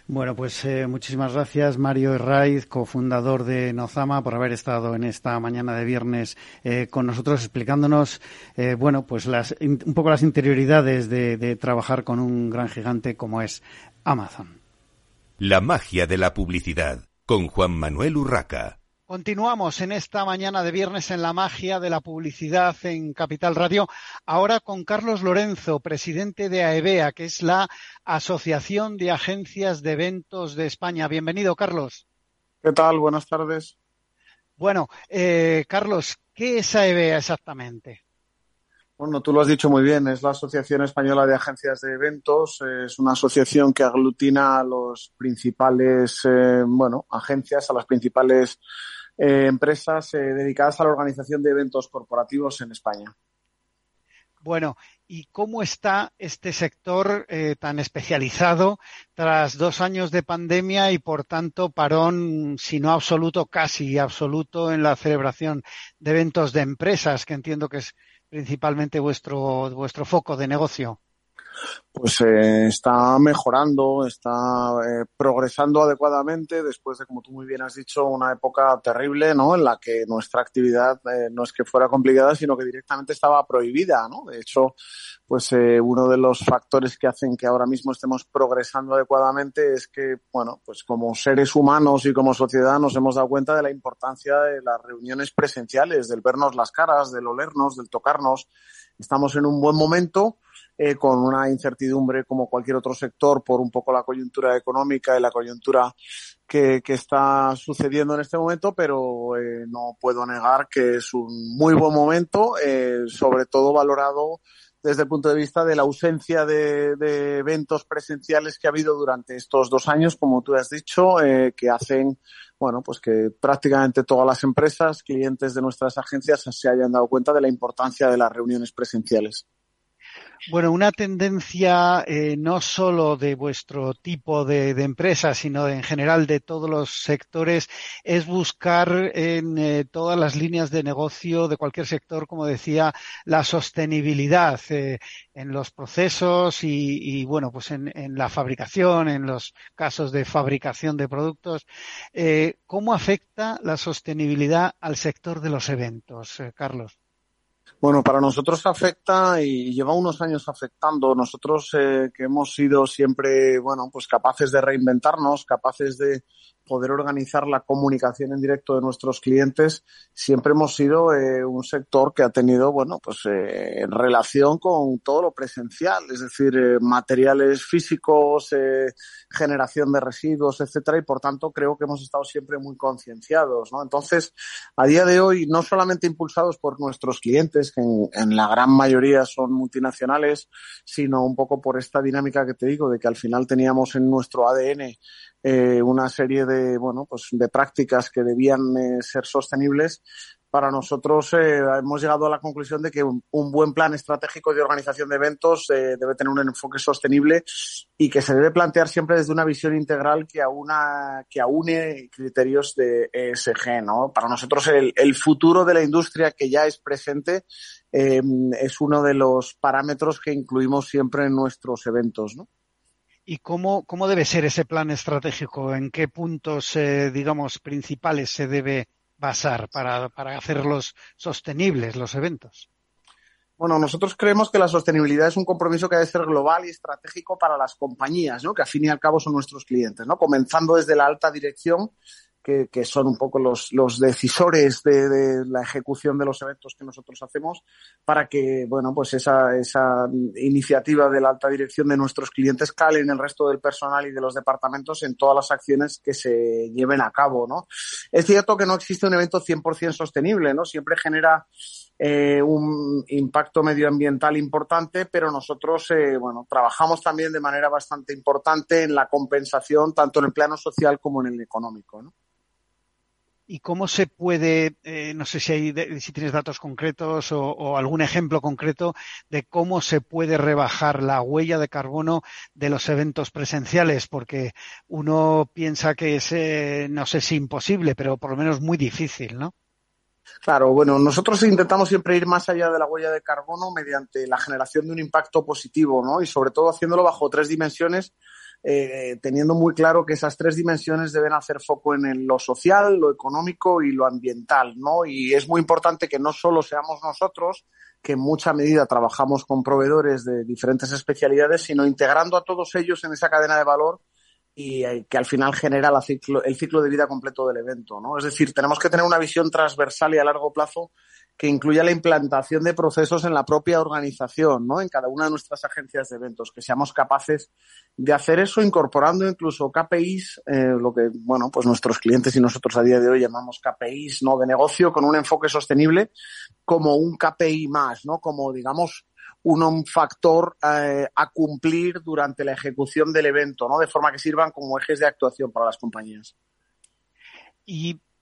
Bueno, pues eh, muchísimas gracias Mario Herraiz, cofundador de Nozama, por haber estado en esta mañana de viernes eh, con nosotros explicándonos, eh, bueno, pues las, un poco las interioridades de trabajar con un gran gigante como es Amazon. La magia de la publicidad con Juan Manuel Urraca. Continuamos en esta mañana de viernes en la magia de la publicidad en Capital Radio, ahora con Carlos Lorenzo, presidente de AEBEA, que es la Asociación de Agencias de Eventos de España. Bienvenido, Carlos. ¿Qué tal? Buenas tardes. Bueno, eh, Carlos, ¿qué es AEBEA exactamente? Bueno, tú lo has dicho muy bien, es la Asociación Española de Agencias de Eventos, es una asociación que aglutina a los principales, eh, bueno, agencias, a las principales eh, empresas eh, dedicadas a la organización de eventos corporativos en España. Bueno, ¿y cómo está este sector tan especializado tras dos años de pandemia y, por tanto, parón, si no absoluto, casi absoluto en la celebración de eventos de empresas, que entiendo que es principalmente vuestro, vuestro foco de negocio? Pues eh, está mejorando, está eh, progresando adecuadamente después de, como tú muy bien has dicho, una época terrible, ¿no? En la que nuestra actividad eh, no es que fuera complicada, sino que directamente estaba prohibida, ¿no? De hecho, pues uno de los factores que hacen que ahora mismo estemos progresando adecuadamente es que, bueno, pues como seres humanos y como sociedad nos hemos dado cuenta de la importancia de las reuniones presenciales, del vernos las caras, del olernos, del tocarnos. Estamos en un buen momento eh, con una incertidumbre como cualquier otro sector por un poco la coyuntura económica y la coyuntura que, que está sucediendo en este momento, pero eh, no puedo negar que es un muy buen momento, eh, sobre todo valorado desde el punto de vista de la ausencia de, de, eventos presenciales que ha habido durante estos dos años, como tú has dicho, eh, que hacen, bueno, pues que prácticamente todas las empresas, clientes de nuestras agencias, se hayan dado cuenta de la importancia de las reuniones presenciales. Bueno, una tendencia eh, no solo de vuestro tipo de, de, empresa, sino en general de todos los sectores, es buscar en eh, todas las líneas de negocio de cualquier sector, como decía, la sostenibilidad eh, en los procesos y, y bueno, pues en, en, la fabricación, en los casos de fabricación de productos. Eh, ¿Cómo afecta la sostenibilidad al sector de los eventos, eh, Carlos? Bueno, para nosotros afecta y lleva unos años afectando. Nosotros eh, que hemos sido siempre, bueno, pues capaces de reinventarnos, capaces de poder organizar la comunicación en directo de nuestros clientes, siempre hemos sido eh, un sector que ha tenido, bueno, pues eh, relación con todo lo presencial, es decir, eh, materiales físicos, eh, generación de residuos, etcétera, y por tanto creo que hemos estado siempre muy concienciados, ¿no? Entonces, a día de hoy, no solamente impulsados por nuestros clientes, que en, la gran mayoría son multinacionales, sino un poco por esta dinámica que te digo, de que al final teníamos en nuestro ADN una serie de, bueno, pues de prácticas que debían eh, ser sostenibles. Para nosotros eh, hemos llegado a la conclusión de que un, buen plan estratégico de organización de eventos eh, debe tener un enfoque sostenible y que se debe plantear siempre desde una visión integral que que aúne criterios de ESG, ¿no? Para nosotros el, futuro de la industria que ya es presente es uno de los parámetros que incluimos siempre en nuestros eventos, ¿no? Y cómo, cómo debe ser ese plan estratégico, en qué puntos, eh, digamos, principales se debe basar para, para hacerlos sostenibles los eventos. Bueno, nosotros creemos que la sostenibilidad es un compromiso que debe ser global y estratégico para las compañías, ¿no? que al fin y al cabo son nuestros clientes, ¿no? comenzando desde la alta dirección que, que, son un poco los, los decisores de, de, la ejecución de los eventos que nosotros hacemos para que, bueno, pues esa, esa iniciativa de la alta dirección de nuestros clientes cale en el resto del personal y de los departamentos en todas las acciones que se lleven a cabo, ¿no? Es cierto que no existe un evento 100% sostenible, ¿no? Siempre genera eh, un impacto medioambiental importante, pero nosotros, eh, bueno, trabajamos también de manera bastante importante en la compensación tanto en el plano social como en el económico, y cómo se puede, eh, no sé si, hay, si tienes datos concretos o, o, algún ejemplo concreto de cómo se puede rebajar la huella de carbono de los eventos presenciales, porque uno piensa que es, eh, no sé si imposible, pero por lo menos muy difícil, ¿no? Claro, bueno, nosotros intentamos siempre ir más allá de la huella de carbono mediante la generación de un impacto positivo, ¿no? Y sobre todo haciéndolo bajo tres dimensiones eh, teniendo muy claro que esas tres dimensiones deben hacer foco en lo social, lo económico y lo ambiental, ¿no? Y es muy importante que no solo seamos nosotros, que en mucha medida trabajamos con proveedores de diferentes especialidades, sino integrando a todos ellos en esa cadena de valor y eh, que al final genera el ciclo de vida completo del evento, ¿no? Es decir, tenemos que tener una visión transversal y a largo plazo que incluya la implantación de procesos en la propia organización, ¿no? En cada una de nuestras agencias de eventos, que seamos capaces de hacer eso incorporando incluso KPIs, eh, lo que, bueno, pues nuestros clientes y nosotros a día de hoy llamamos KPIs, ¿no? De negocio con un enfoque sostenible como un KPI más, ¿no? Como, digamos, un, factor eh, a cumplir durante la ejecución del evento, ¿no? De forma que sirvan como ejes de actuación para las compañías.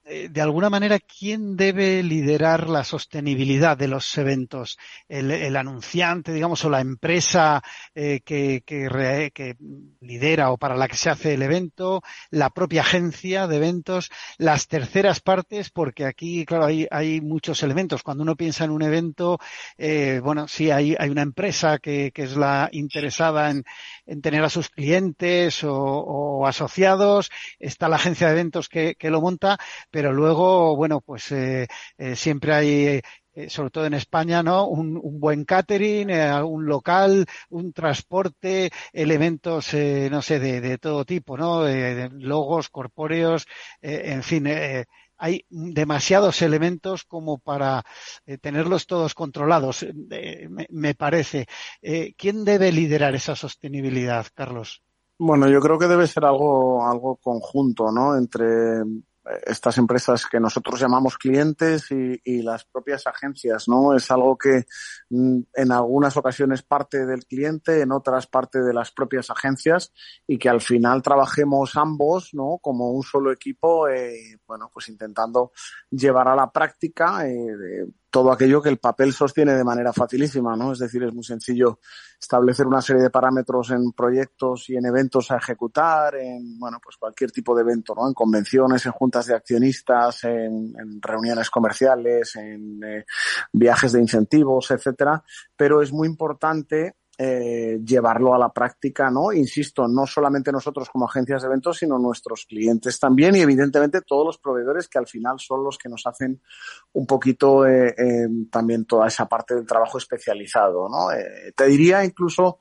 De alguna manera, ¿quién debe liderar la sostenibilidad de los eventos? ¿El, anunciante, digamos, o la empresa eh, que, que, lidera o para la que se hace el evento? ¿La propia agencia de eventos? ¿Las terceras partes? Porque aquí, claro, hay, hay muchos elementos. Cuando uno piensa en un evento, eh, bueno, sí, hay, hay una empresa que, que es la interesada en, en tener a sus clientes o, asociados, está la agencia de eventos que, que lo monta, luego, bueno, pues eh, eh, siempre hay eh, sobre todo en España, ¿no? Un, un buen catering, eh, un local, un transporte, elementos, eh, no sé, de, todo tipo, ¿no? Logos, corpóreos, en fin, hay demasiados elementos como para tenerlos todos controlados, me, me, parece. ¿Quién debe liderar esa sostenibilidad, Carlos? Bueno, yo creo que debe ser algo, algo conjunto, ¿no? Entre estas empresas que nosotros llamamos clientes y, las propias agencias, ¿no? Es algo que mm, en algunas ocasiones parte del cliente, en otras parte de las propias agencias y que al final trabajemos ambos, ¿no? Como un solo equipo, eh, bueno, pues intentando llevar a la práctica eh, todo aquello que el papel sostiene de manera facilísima, ¿no? Es decir, es muy sencillo establecer una serie de parámetros en proyectos y en eventos a ejecutar, en, bueno, pues cualquier tipo de evento, ¿no? En convenciones, en juntas de accionistas, en, reuniones comerciales, en eh, viajes de incentivos, etcétera. Pero es muy importante eh, llevarlo a la práctica, ¿no? Insisto, no solamente nosotros como agencias de eventos, sino nuestros clientes también y evidentemente todos los proveedores que al final son los que nos hacen un poquito eh, eh, también toda esa parte del trabajo especializado, ¿no? Eh, te diría incluso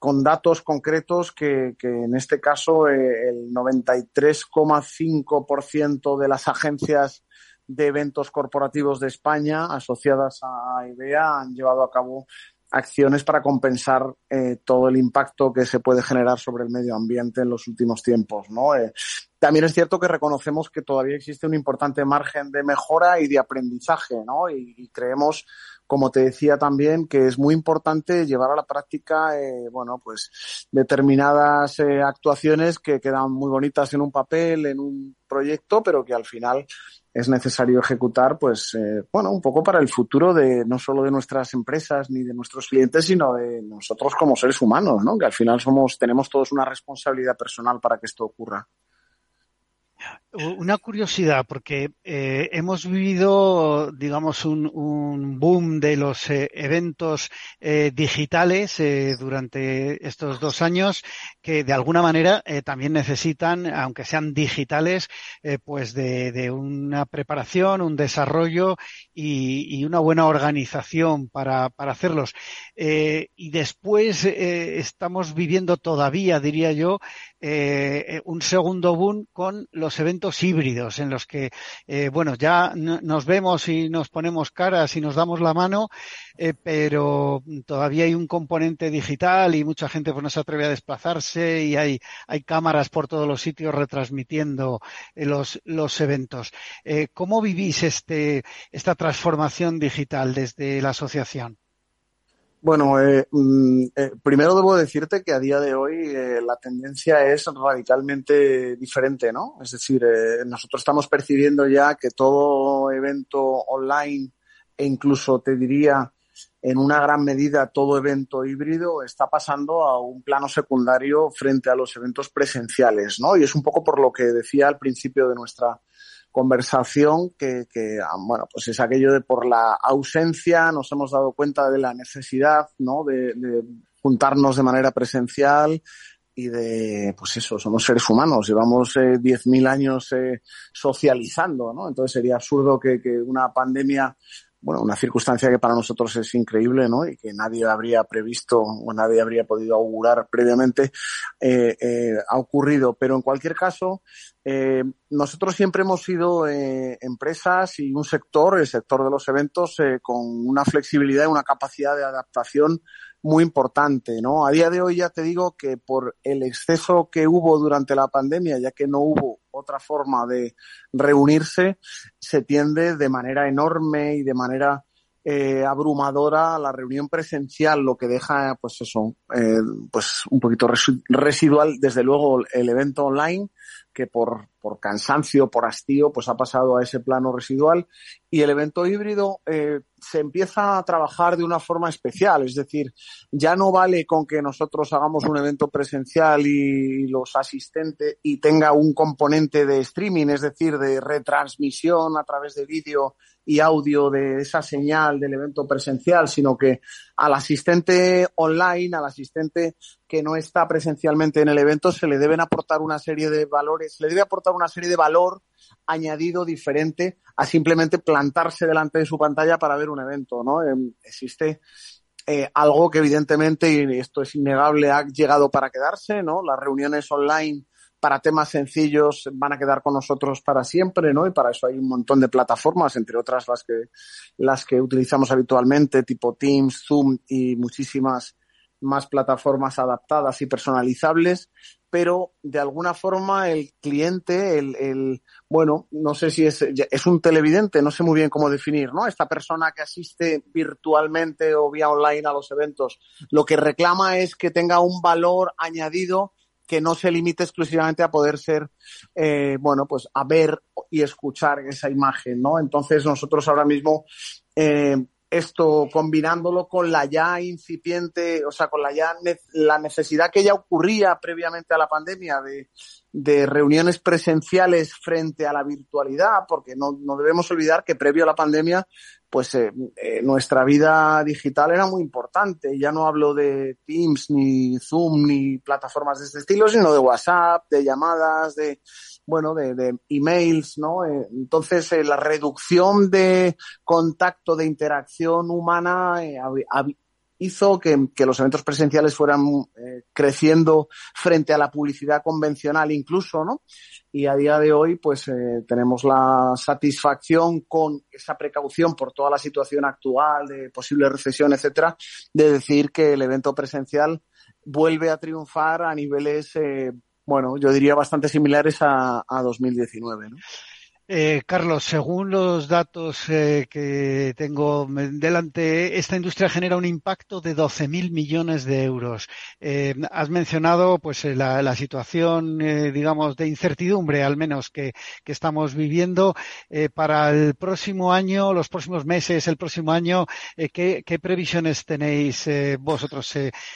con datos concretos que, que en este caso eh, el 93,5% de las agencias de eventos corporativos de España asociadas a IBEA han llevado a cabo acciones para compensar eh, todo el impacto que se puede generar sobre el medio ambiente en los últimos tiempos, ¿no? Eh, también es cierto que reconocemos que todavía existe un importante margen de mejora y de aprendizaje, ¿no? Y, y creemos, como te decía también, que es muy importante llevar a la práctica, eh, bueno, pues determinadas eh, actuaciones que quedan muy bonitas en un papel, en un proyecto, pero que al final es necesario ejecutar, pues, eh, bueno, un poco para el futuro de no solo de nuestras empresas ni de nuestros clientes, sino de nosotros como seres humanos, ¿no? Que al final somos, tenemos todos una responsabilidad personal para que esto ocurra. Una curiosidad, porque eh, hemos vivido, digamos, un, un boom de los eh, eventos eh, digitales eh, durante estos dos años que de alguna manera eh, también necesitan, aunque sean digitales, eh, pues de, de, una preparación, un desarrollo y, y una buena organización para, para hacerlos. y después estamos viviendo todavía, diría yo, un segundo boom con los eventos híbridos en los que, eh, bueno, ya nos vemos y nos ponemos caras y nos damos la mano, eh, pero todavía hay un componente digital y mucha gente pues no se atreve a desplazarse y hay, hay cámaras por todos los sitios retransmitiendo eh, los, los eventos. ¿Cómo vivís este, esta transformación digital desde la asociación? Bueno, eh, mm, eh, primero debo decirte que a día de hoy eh, la tendencia es radicalmente diferente, ¿no? Es decir, eh, nosotros estamos percibiendo ya que todo evento online e incluso te diría en una gran medida todo evento híbrido está pasando a un plano secundario frente a los eventos presenciales, ¿no? Y es un poco por lo que decía al principio de nuestra conversación que, que, ah, bueno, pues es aquello de por la ausencia nos hemos dado cuenta de la necesidad, ¿no? De, de juntarnos de manera presencial y de, pues eso, somos seres humanos, llevamos eh, 10.000 años eh, socializando, ¿no? Entonces sería absurdo que, que una pandemia bueno, una circunstancia que para nosotros es increíble, ¿no? Y que nadie habría previsto o nadie habría podido augurar previamente, eh, eh, ha ocurrido. Pero en cualquier caso, eh, nosotros siempre hemos sido eh, empresas y un sector, el sector de los eventos, eh, con una flexibilidad y una capacidad de adaptación muy importante, ¿no? A día de hoy ya te digo que por el exceso que hubo durante la pandemia, ya que no hubo otra forma de reunirse, se tiende de manera enorme y de manera eh, abrumadora la reunión presencial, lo que deja, pues eso, eh, pues un poquito residual, desde luego, el evento online que por, por cansancio, por hastío, pues ha pasado a ese plano residual y el evento híbrido eh, se empieza a trabajar de una forma especial, es decir, ya no vale con que nosotros hagamos un evento presencial y los asistentes y tenga un componente de streaming, es decir, de retransmisión a través de vídeo y audio de esa señal del evento presencial, sino que al asistente online, al asistente que no está presencialmente en el evento, se le deben aportar una serie de valores, se le debe aportar una serie de valor añadido diferente a simplemente plantarse delante de su pantalla para ver un evento, ¿no? Em, existe eh, algo que evidentemente, y esto es innegable, ha llegado para quedarse, ¿no? Las reuniones online para temas sencillos van a quedar con nosotros para siempre, ¿no? Y para eso hay un montón de plataformas, entre otras las que, las que utilizamos habitualmente, tipo Teams, Zoom y muchísimas más plataformas adaptadas y personalizables, pero de alguna forma el cliente, el, el bueno, no sé si es, es un televidente, no sé muy bien cómo definir, ¿no? Esta persona que asiste virtualmente o vía online a los eventos, lo que reclama es que tenga un valor añadido que no se limite exclusivamente a poder ser, eh, bueno, pues a ver y escuchar esa imagen, ¿no? Entonces nosotros ahora mismo eh, esto combinándolo con la ya incipiente, o sea, con la ya la necesidad que ya ocurría previamente a la pandemia de, de reuniones presenciales frente a la virtualidad, porque no, no debemos olvidar que previo a la pandemia, pues eh, eh, nuestra vida digital era muy importante. Ya no hablo de Teams, ni Zoom, ni plataformas de este estilo, sino de WhatsApp, de llamadas, de bueno, de, de emails, ¿no? Eh, entonces, eh, la reducción de contacto, de interacción humana eh, hizo que, que, los eventos presenciales fueran creciendo frente a la publicidad convencional incluso, ¿no? Y a día de hoy, pues tenemos la satisfacción con esa precaución por toda la situación actual de posible recesión, etcétera, de decir que el evento presencial vuelve a triunfar a niveles bueno, yo diría bastante similares a, a 2019. ¿no? Eh, Carlos, según los datos eh, que tengo delante, esta industria genera un impacto de 12.000 millones de euros. Eh, has mencionado pues eh, la, situación, digamos, de incertidumbre, al menos que, estamos viviendo. Para el próximo año, los próximos meses, el próximo año, ¿qué, ¿qué, previsiones tenéis vosotros?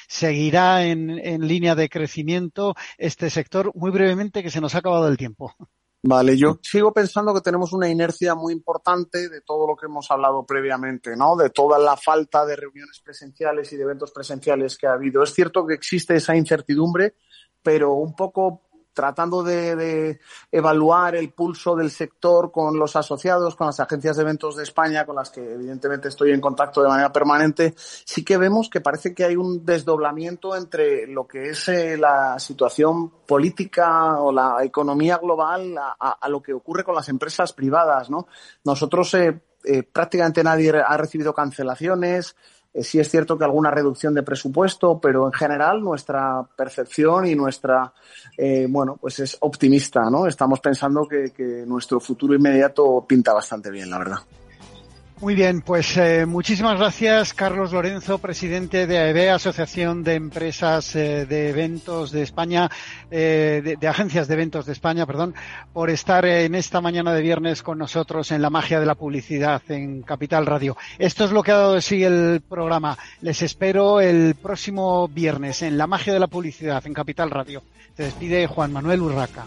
¿Seguirá en, en línea de crecimiento este sector? Muy brevemente, que se nos ha acabado el tiempo. Vale, yo sigo pensando que tenemos una inercia muy importante de todo lo que hemos hablado previamente, ¿no? De toda la falta de reuniones presenciales y de eventos presenciales que ha habido. Es cierto que existe esa incertidumbre, pero un poco tratando de, de, evaluar el pulso del sector con los asociados, con las agencias de eventos de España, con las que evidentemente estoy en contacto de manera permanente, sí que vemos que parece que hay un desdoblamiento entre lo que es eh, la situación política o la economía global a, lo que ocurre con las empresas privadas, ¿no? Nosotros eh, eh, prácticamente nadie ha recibido cancelaciones, sí es cierto que alguna reducción de presupuesto, pero en general nuestra percepción y nuestra, eh, bueno, pues es optimista, ¿no? Estamos pensando que nuestro futuro inmediato pinta bastante bien, la verdad. Muy bien, pues eh, muchísimas gracias, Carlos Lorenzo, presidente de AEB, Asociación de Empresas eh, de Eventos de España, eh, de, Agencias de Eventos de España, perdón, por estar en esta mañana de viernes con nosotros en la magia de la publicidad en Capital Radio. Esto es lo que ha dado de sí el programa. Les espero el próximo viernes en la magia de la publicidad en Capital Radio. Se despide Juan Manuel Urraca.